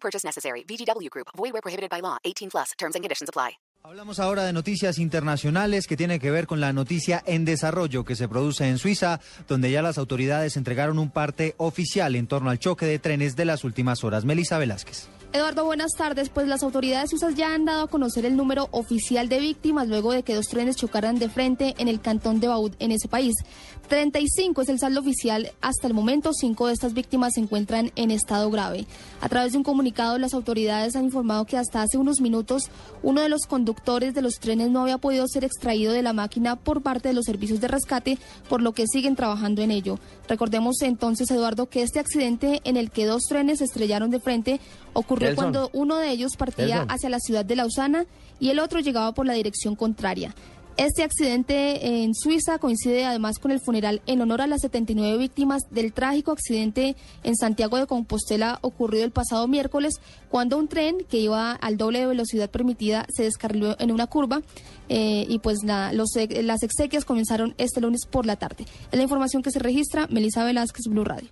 Purchase necessary. VGW Group. Void prohibited by law. 18 plus. Terms and conditions apply. Hablamos ahora de noticias internacionales que tiene que ver con la noticia en desarrollo que se produce en Suiza, donde ya las autoridades entregaron un parte oficial en torno al choque de trenes de las últimas horas. Melissa Velázquez. Eduardo, buenas tardes. Pues las autoridades suizas ya han dado a conocer el número oficial de víctimas luego de que dos trenes chocaran de frente en el cantón de Baud en ese país. 35 es el saldo oficial hasta el momento. Cinco de estas víctimas se encuentran en estado grave. A través de un comunicado, las autoridades han informado que hasta hace unos minutos uno de los conductores de los trenes no había podido ser extraído de la máquina por parte de los servicios de rescate, por lo que siguen trabajando en ello. Recordemos entonces, Eduardo, que este accidente en el que dos trenes se estrellaron de frente ocurrió cuando uno de ellos partía hacia la ciudad de Lausana y el otro llegaba por la dirección contraria. Este accidente en Suiza coincide además con el funeral en honor a las 79 víctimas del trágico accidente en Santiago de Compostela ocurrido el pasado miércoles cuando un tren que iba al doble de velocidad permitida se descarriló en una curva eh, y pues la, los, las exequias comenzaron este lunes por la tarde. Es la información que se registra. Melissa Velázquez, Blue Radio.